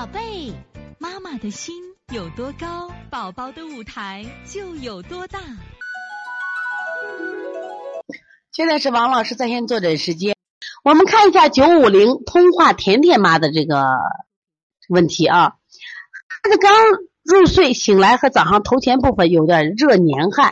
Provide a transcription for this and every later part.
宝贝，妈妈的心有多高，宝宝的舞台就有多大。现在是王老师在线坐诊时间，我们看一下九五零通话甜甜妈的这个问题啊。孩子刚入睡醒来和早上头前部分有点热黏汗，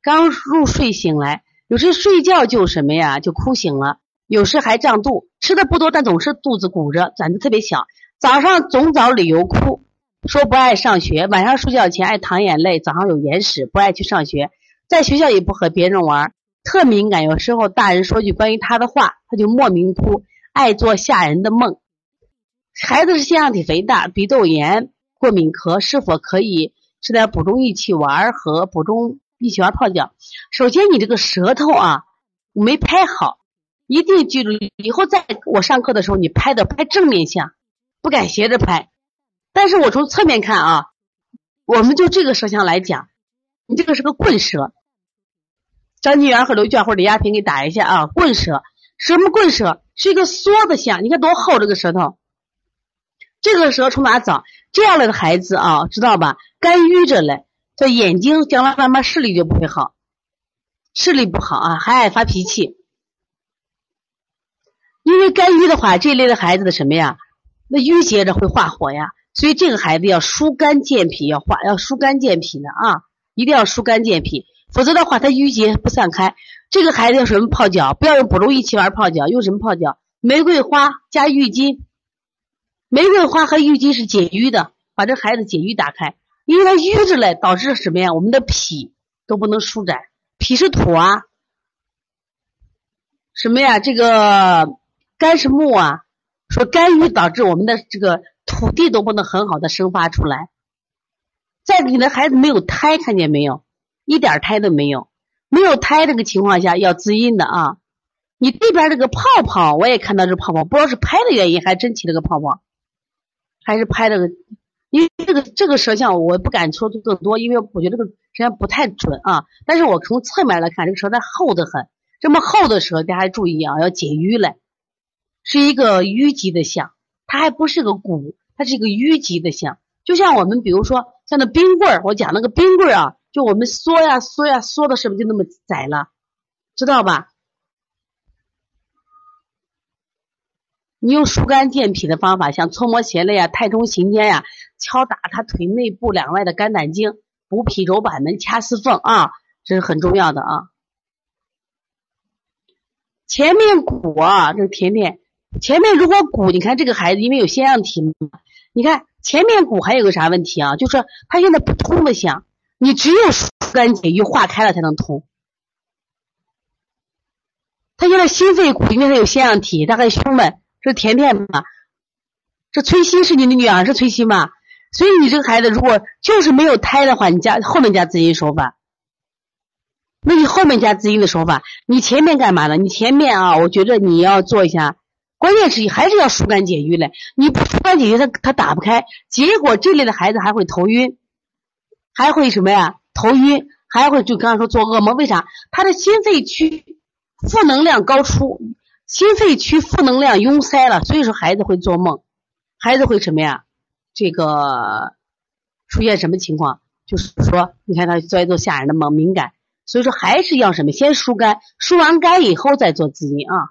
刚入睡醒来，有时睡觉就什么呀，就哭醒了，有时还胀肚，吃的不多，但总是肚子鼓着，胆子特别小。早上总找理由哭，说不爱上学，晚上睡觉前爱淌眼泪，早上有眼屎，不爱去上学，在学校也不和别人玩，特敏感。有时候大人说句关于他的话，他就莫名哭，爱做吓人的梦。孩子是腺样体肥大，鼻窦炎，过敏咳，是否可以吃点补中益气丸和补中益气丸泡脚？首先，你这个舌头啊没拍好，一定记住，以后在我上课的时候，你拍的拍正面相。不敢斜着拍，但是我从侧面看啊，我们就这个舌象来讲，你这个是个棍舌。张金元和刘娟或者李亚平给打一下啊，棍舌什么棍舌？是一个缩的象，你看多厚这个舌头。这个舌从哪长？这样的孩子啊，知道吧？肝郁着嘞，这眼睛将来慢慢视力就不会好，视力不好啊，还爱发脾气。因为肝郁的话，这类的孩子的什么呀？那淤结着会化火呀，所以这个孩子要疏肝健脾，要化要疏肝健脾的啊，一定要疏肝健脾，否则的话他淤结不散开。这个孩子用什么泡脚？不要用补中益气丸泡脚，用什么泡脚？玫瑰花加郁金，玫瑰花和郁金是解郁的，把这孩子解郁打开，因为他淤着嘞，导致什么呀？我们的脾都不能舒展，脾是土啊，什么呀？这个肝是木啊。说肝郁导致我们的这个土地都不能很好的生发出来，在你的孩子没有胎，看见没有？一点胎都没有，没有胎这个情况下要滋阴的啊。你这边这个泡泡，我也看到这泡泡，不知道是拍的原因，还真起了个泡泡，还是拍这个？因为这个这个舌象我不敢说更多，因为我觉得这个实际上不太准啊。但是我从侧面来看，这个舌苔厚的很，这么厚的舌，大家注意啊，要解瘀嘞。是一个淤积的象，它还不是个骨，它是一个淤积的象。就像我们比如说像那冰棍儿，我讲那个冰棍儿啊，就我们缩呀缩呀缩的，是不是就那么窄了？知道吧？你用疏肝健脾的方法，像搓摩胁肋呀、太冲行间呀，敲打他腿内部两外的肝胆经，补脾揉板门、掐四缝啊，这是很重要的啊。前面骨啊，这甜甜。前面如果骨，你看这个孩子因为有腺样体嘛，你看前面骨还有个啥问题啊？就是他现在不通的象，你只有疏肝解郁化开了才能通。他现在心肺骨因为他有腺样体，他还胸闷，这甜甜嘛，这崔鑫是你的女儿是崔鑫嘛？所以你这个孩子如果就是没有胎的话，你加后面加滋阴手法，那你后面加滋阴的手法，你前面干嘛呢？你前面啊，我觉得你要做一下。关键是还是要疏肝解郁嘞，你不疏肝解郁，他他打不开，结果这类的孩子还会头晕，还会什么呀？头晕，还会就刚刚说做噩梦，为啥？他的心肺区负能量高出，心肺区负能量拥塞了，所以说孩子会做梦，孩子会什么呀？这个出现什么情况？就是说，你看他做一做吓人的梦，敏感，所以说还是要什么？先疏肝，疏完肝以后再做滋阴啊。